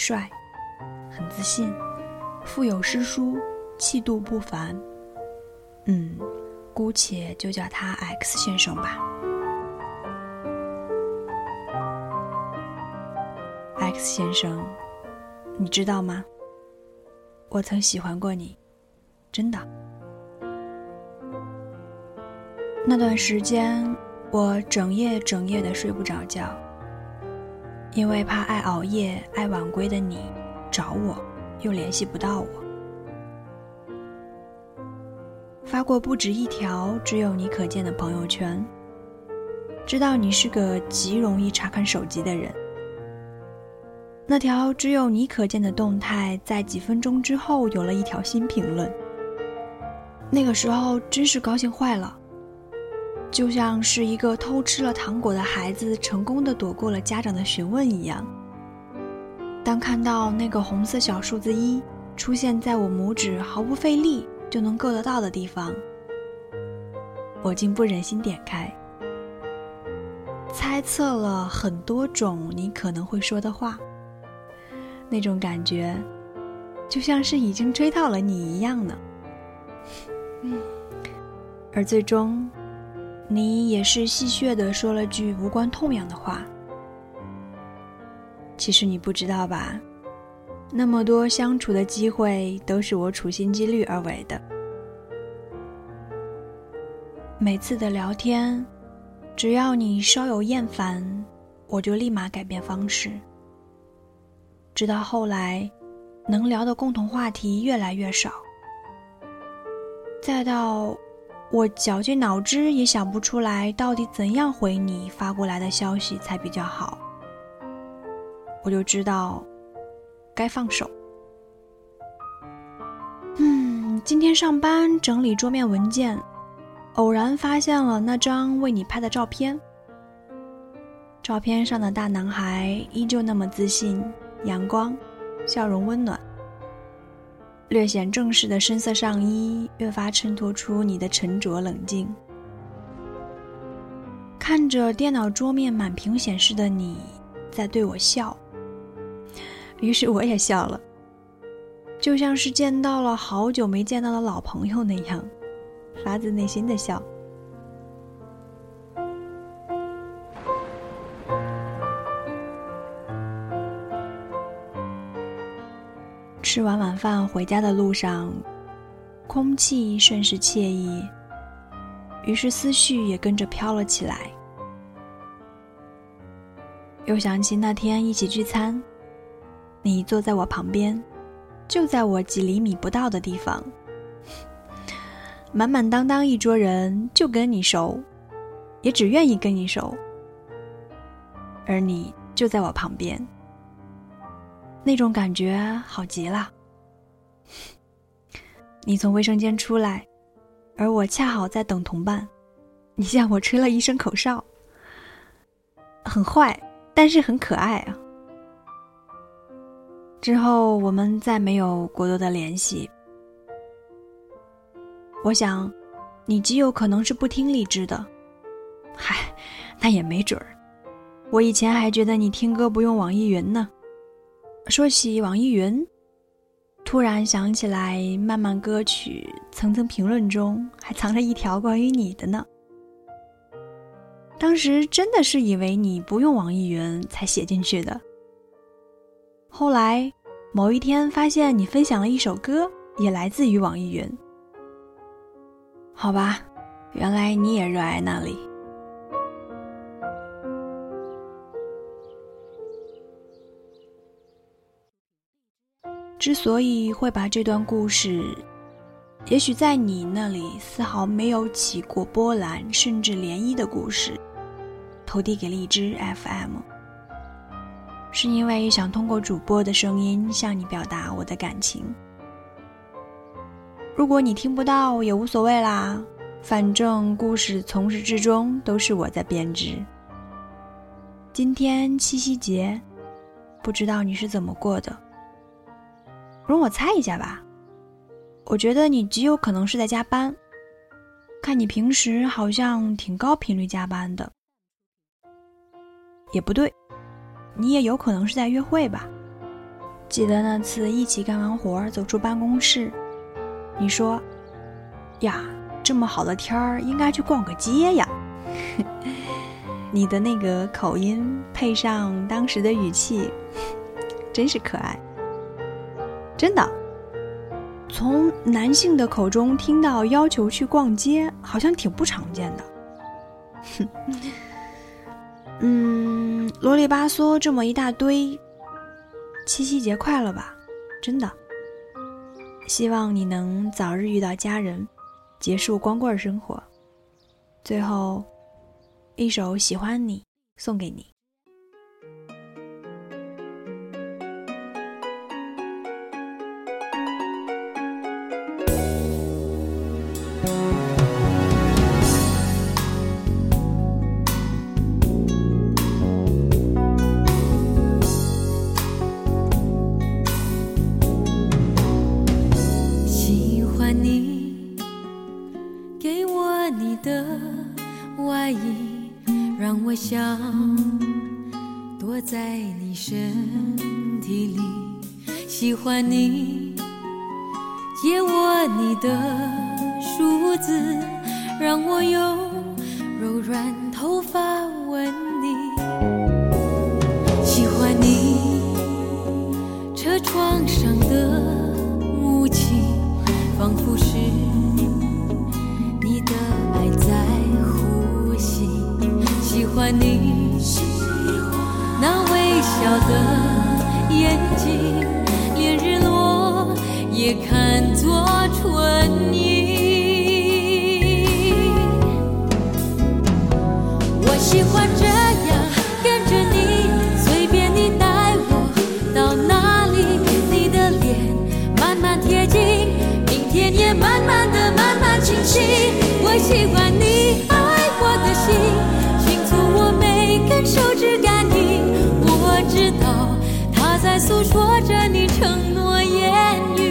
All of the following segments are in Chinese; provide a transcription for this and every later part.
帅，很自信，腹有诗书，气度不凡。嗯，姑且就叫他 X 先生吧。X 先生，你知道吗？我曾喜欢过你，真的。那段时间，我整夜整夜的睡不着觉，因为怕爱熬夜、爱晚归的你找我，又联系不到我。发过不止一条只有你可见的朋友圈，知道你是个极容易查看手机的人。那条只有你可见的动态，在几分钟之后有了一条新评论。那个时候真是高兴坏了。就像是一个偷吃了糖果的孩子成功的躲过了家长的询问一样。当看到那个红色小数字一出现在我拇指毫不费力就能够得到的地方，我竟不忍心点开。猜测了很多种你可能会说的话，那种感觉，就像是已经追到了你一样呢。而最终。你也是戏谑的说了句无关痛痒的话。其实你不知道吧？那么多相处的机会都是我处心积虑而为的。每次的聊天，只要你稍有厌烦，我就立马改变方式。直到后来，能聊的共同话题越来越少，再到。我绞尽脑汁也想不出来，到底怎样回你发过来的消息才比较好。我就知道，该放手。嗯，今天上班整理桌面文件，偶然发现了那张为你拍的照片。照片上的大男孩依旧那么自信、阳光，笑容温暖。略显正式的深色上衣，越发衬托出你的沉着冷静。看着电脑桌面满屏显示的你，在对我笑，于是我也笑了，就像是见到了好久没见到的老朋友那样，发自内心的笑。吃完晚饭回家的路上，空气甚是惬意，于是思绪也跟着飘了起来。又想起那天一起聚餐，你坐在我旁边，就在我几厘米不到的地方，满满当当一桌人就跟你熟，也只愿意跟你熟，而你就在我旁边。那种感觉好极了。你从卫生间出来，而我恰好在等同伴。你向我吹了一声口哨，很坏，但是很可爱啊。之后我们再没有过多的联系。我想，你极有可能是不听荔枝的。嗨，那也没准儿。我以前还觉得你听歌不用网易云呢。说起网易云，突然想起来，漫漫歌曲层层评论中还藏着一条关于你的呢。当时真的是以为你不用网易云才写进去的。后来某一天发现你分享了一首歌，也来自于网易云。好吧，原来你也热爱那里。之所以会把这段故事，也许在你那里丝毫没有起过波澜甚至涟漪的故事，投递给荔枝 FM，是因为想通过主播的声音向你表达我的感情。如果你听不到也无所谓啦，反正故事从始至终都是我在编织。今天七夕节，不知道你是怎么过的？容我猜一下吧，我觉得你极有可能是在加班。看你平时好像挺高频率加班的，也不对，你也有可能是在约会吧？记得那次一起干完活走出办公室，你说：“呀，这么好的天儿，应该去逛个街呀。”你的那个口音配上当时的语气，真是可爱。真的，从男性的口中听到要求去逛街，好像挺不常见的。哼，嗯，啰里吧嗦这么一大堆。七夕节快乐吧，真的。希望你能早日遇到家人，结束光棍生活。最后，一首《喜欢你》送给你。在你身体里，喜欢你，借我你的梳子，让我用柔软头发吻你。喜欢你车窗上的雾气，仿佛是你的爱在呼吸。喜欢你那微笑的眼睛，连日落也看作春意。我喜欢这样跟着你，随便你带我到哪里，你的脸慢慢贴近，明天也慢慢的慢慢清晰。我喜欢你爱我的心。在诉说着你承诺言语。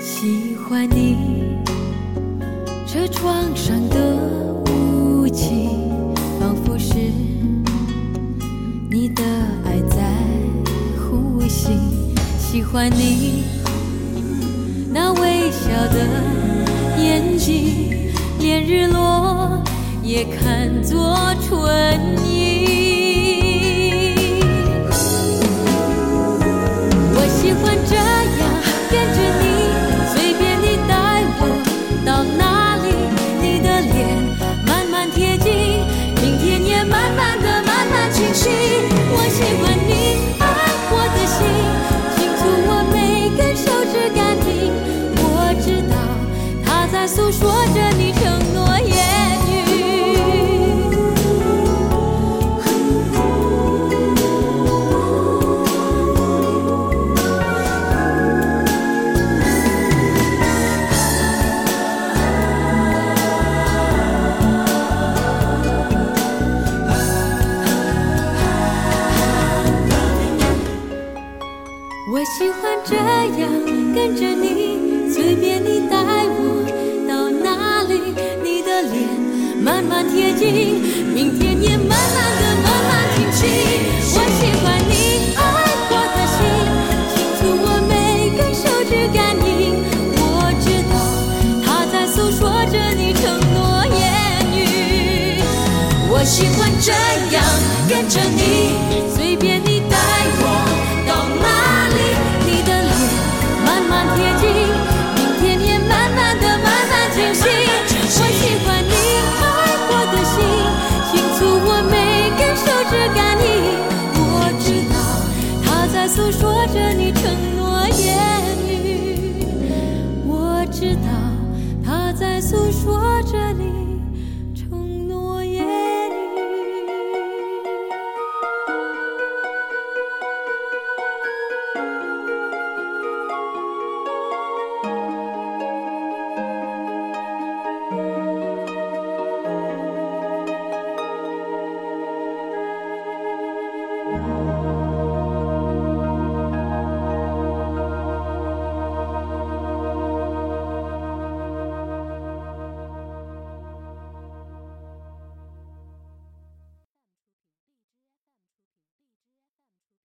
喜欢你车窗上的雾气，仿佛是你的爱在呼吸。喜欢你。那微笑的连日落也看作春意。说着你承诺言语我喜欢这样跟着你贴近，明天也慢慢的慢慢清晰。在诉说着你。